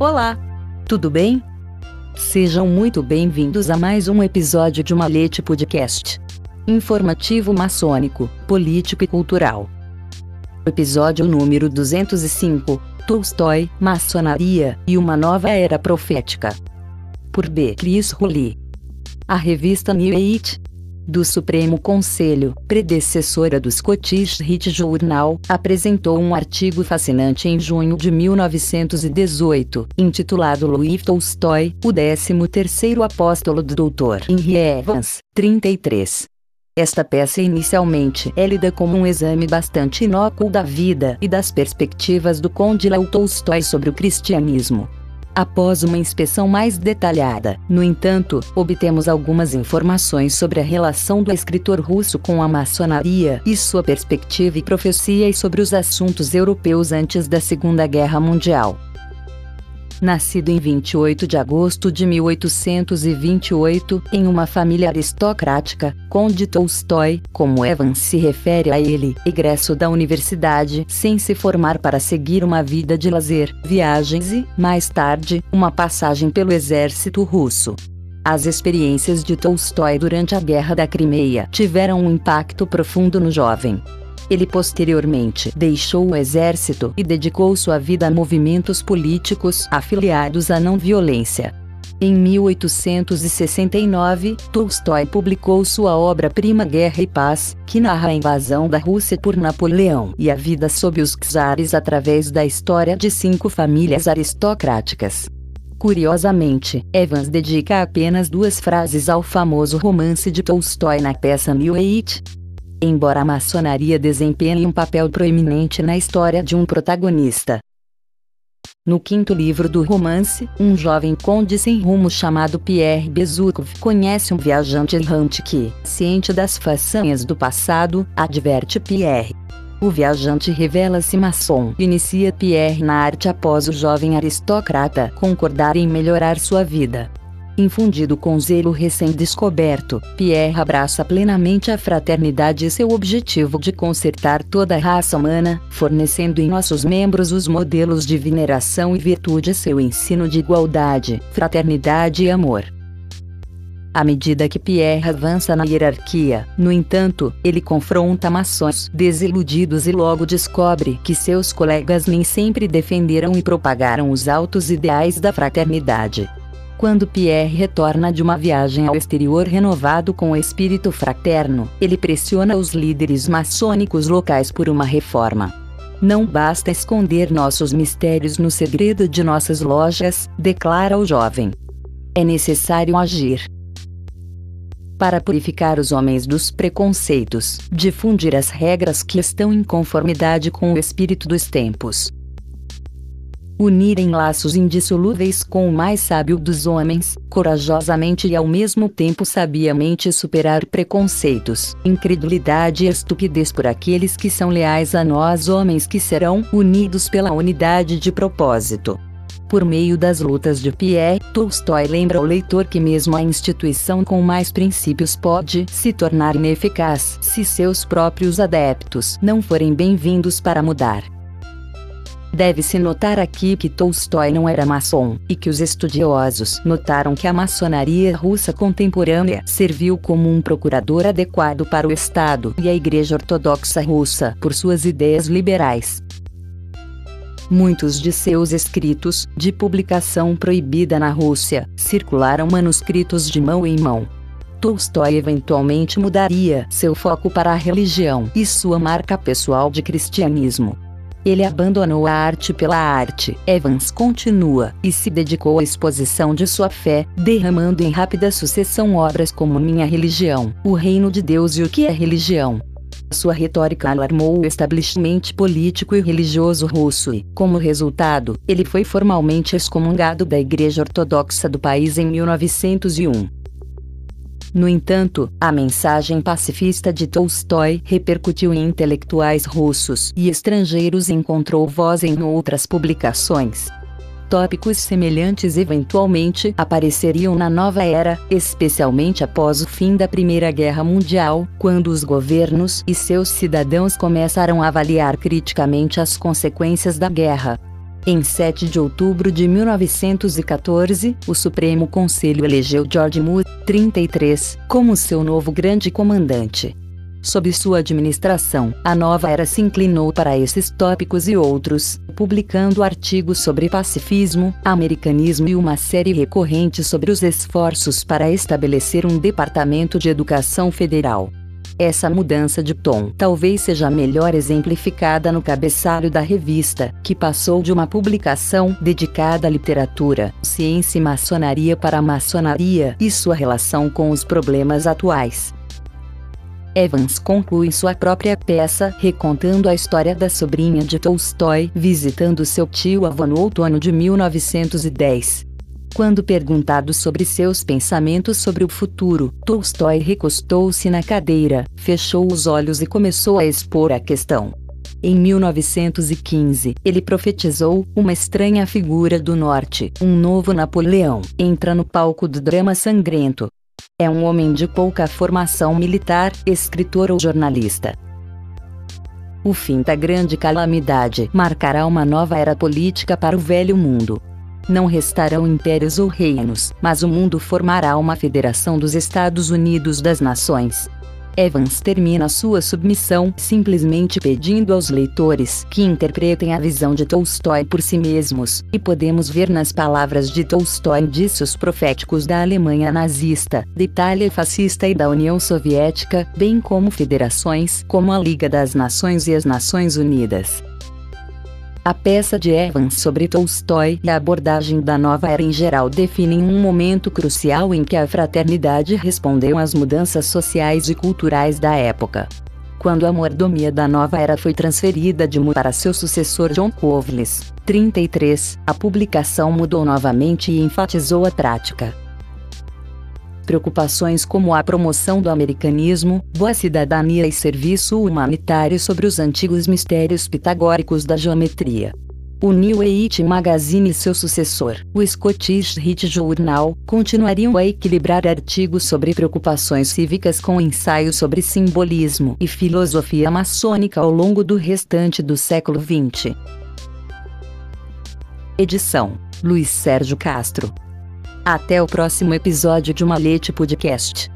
Olá! Tudo bem? Sejam muito bem-vindos a mais um episódio de Malete Podcast. Informativo maçônico, político e cultural. Episódio número 205: Tolstói, Maçonaria e uma nova era profética. Por B. Chris Rulli. A revista New Age, do Supremo Conselho, predecessora do Scottish Rite Journal, apresentou um artigo fascinante em junho de 1918, intitulado Louis Tolstói, o 13º apóstolo do Dr. Henry Evans, 33. Esta peça inicialmente é lida como um exame bastante inócuo da vida e das perspectivas do conde Léo Tolstói sobre o cristianismo. Após uma inspeção mais detalhada, no entanto, obtemos algumas informações sobre a relação do escritor russo com a maçonaria e sua perspectiva e profecias sobre os assuntos europeus antes da Segunda Guerra Mundial. Nascido em 28 de agosto de 1828, em uma família aristocrática, Conde Tolstói, como Evans se refere a ele, egresso da universidade sem se formar para seguir uma vida de lazer, viagens e, mais tarde, uma passagem pelo exército russo. As experiências de Tolstói durante a Guerra da Crimeia tiveram um impacto profundo no jovem. Ele posteriormente deixou o exército e dedicou sua vida a movimentos políticos afiliados à não violência. Em 1869, Tolstói publicou sua obra-prima Guerra e Paz, que narra a invasão da Rússia por Napoleão e a vida sob os czares através da história de cinco famílias aristocráticas. Curiosamente, Evans dedica apenas duas frases ao famoso romance de Tolstói na peça New Age, embora a maçonaria desempenhe um papel proeminente na história de um protagonista. No quinto livro do romance, um jovem conde sem rumo chamado Pierre Bezukov conhece um viajante errante que, ciente das façanhas do passado, adverte Pierre. O viajante revela-se maçom e inicia Pierre na arte após o jovem aristocrata concordar em melhorar sua vida. Infundido com zelo recém-descoberto, Pierre abraça plenamente a fraternidade e seu objetivo de consertar toda a raça humana, fornecendo em nossos membros os modelos de veneração e virtude seu ensino de igualdade, fraternidade e amor. À medida que Pierre avança na hierarquia, no entanto, ele confronta maçons desiludidos e logo descobre que seus colegas nem sempre defenderam e propagaram os altos ideais da fraternidade. Quando Pierre retorna de uma viagem ao exterior renovado com o espírito fraterno, ele pressiona os líderes maçônicos locais por uma reforma. Não basta esconder nossos mistérios no segredo de nossas lojas, declara o jovem. É necessário agir. Para purificar os homens dos preconceitos, difundir as regras que estão em conformidade com o espírito dos tempos unir em laços indissolúveis com o mais sábio dos homens, corajosamente e ao mesmo tempo sabiamente superar preconceitos, incredulidade e estupidez por aqueles que são leais a nós homens que serão unidos pela unidade de propósito. Por meio das lutas de Pierre, Tolstói lembra ao leitor que mesmo a instituição com mais princípios pode se tornar ineficaz se seus próprios adeptos não forem bem-vindos para mudar. Deve-se notar aqui que Tolstói não era maçom, e que os estudiosos notaram que a maçonaria russa contemporânea serviu como um procurador adequado para o Estado e a Igreja Ortodoxa Russa por suas ideias liberais. Muitos de seus escritos, de publicação proibida na Rússia, circularam manuscritos de mão em mão. Tolstói eventualmente mudaria seu foco para a religião e sua marca pessoal de cristianismo. Ele abandonou a arte pela arte, Evans continua, e se dedicou à exposição de sua fé, derramando em rápida sucessão obras como Minha Religião, O Reino de Deus e O que é Religião. Sua retórica alarmou o establishment político e religioso russo e, como resultado, ele foi formalmente excomungado da Igreja Ortodoxa do país em 1901. No entanto, a mensagem pacifista de Tolstói repercutiu em intelectuais russos e estrangeiros e encontrou voz em outras publicações. Tópicos semelhantes eventualmente apareceriam na nova era, especialmente após o fim da Primeira Guerra Mundial, quando os governos e seus cidadãos começaram a avaliar criticamente as consequências da guerra. Em 7 de outubro de 1914, o Supremo Conselho elegeu George Moore, 33, como seu novo grande comandante. Sob sua administração, a nova era se inclinou para esses tópicos e outros, publicando artigos sobre pacifismo, americanismo e uma série recorrente sobre os esforços para estabelecer um departamento de educação federal. Essa mudança de tom talvez seja melhor exemplificada no cabeçalho da revista, que passou de uma publicação dedicada à literatura, ciência e maçonaria para a maçonaria e sua relação com os problemas atuais. Evans conclui sua própria peça recontando a história da sobrinha de Tolstói visitando seu tio-avô no outono de 1910. Quando perguntado sobre seus pensamentos sobre o futuro, Tolstói recostou-se na cadeira, fechou os olhos e começou a expor a questão. Em 1915, ele profetizou: uma estranha figura do norte, um novo Napoleão, entra no palco do drama sangrento. É um homem de pouca formação militar, escritor ou jornalista. O fim da grande calamidade marcará uma nova era política para o velho mundo. Não restarão impérios ou reinos, mas o mundo formará uma federação dos Estados Unidos das Nações. Evans termina sua submissão simplesmente pedindo aos leitores que interpretem a visão de Tolstói por si mesmos, e podemos ver nas palavras de Tolstói indícios proféticos da Alemanha nazista, da Itália fascista e da União Soviética, bem como federações como a Liga das Nações e as Nações Unidas. A peça de Evans sobre Tolstói e a abordagem da nova era em geral definem um momento crucial em que a fraternidade respondeu às mudanças sociais e culturais da época. Quando a mordomia da nova era foi transferida de Moore para seu sucessor John Covles, 33, a publicação mudou novamente e enfatizou a prática preocupações como a promoção do americanismo, boa cidadania e serviço humanitário sobre os antigos mistérios pitagóricos da geometria. O New Age Magazine e seu sucessor, o Scottish Rite Journal, continuariam a equilibrar artigos sobre preocupações cívicas com ensaios sobre simbolismo e filosofia maçônica ao longo do restante do século XX. Edição: Luiz Sérgio Castro. Até o próximo episódio de Malete Podcast.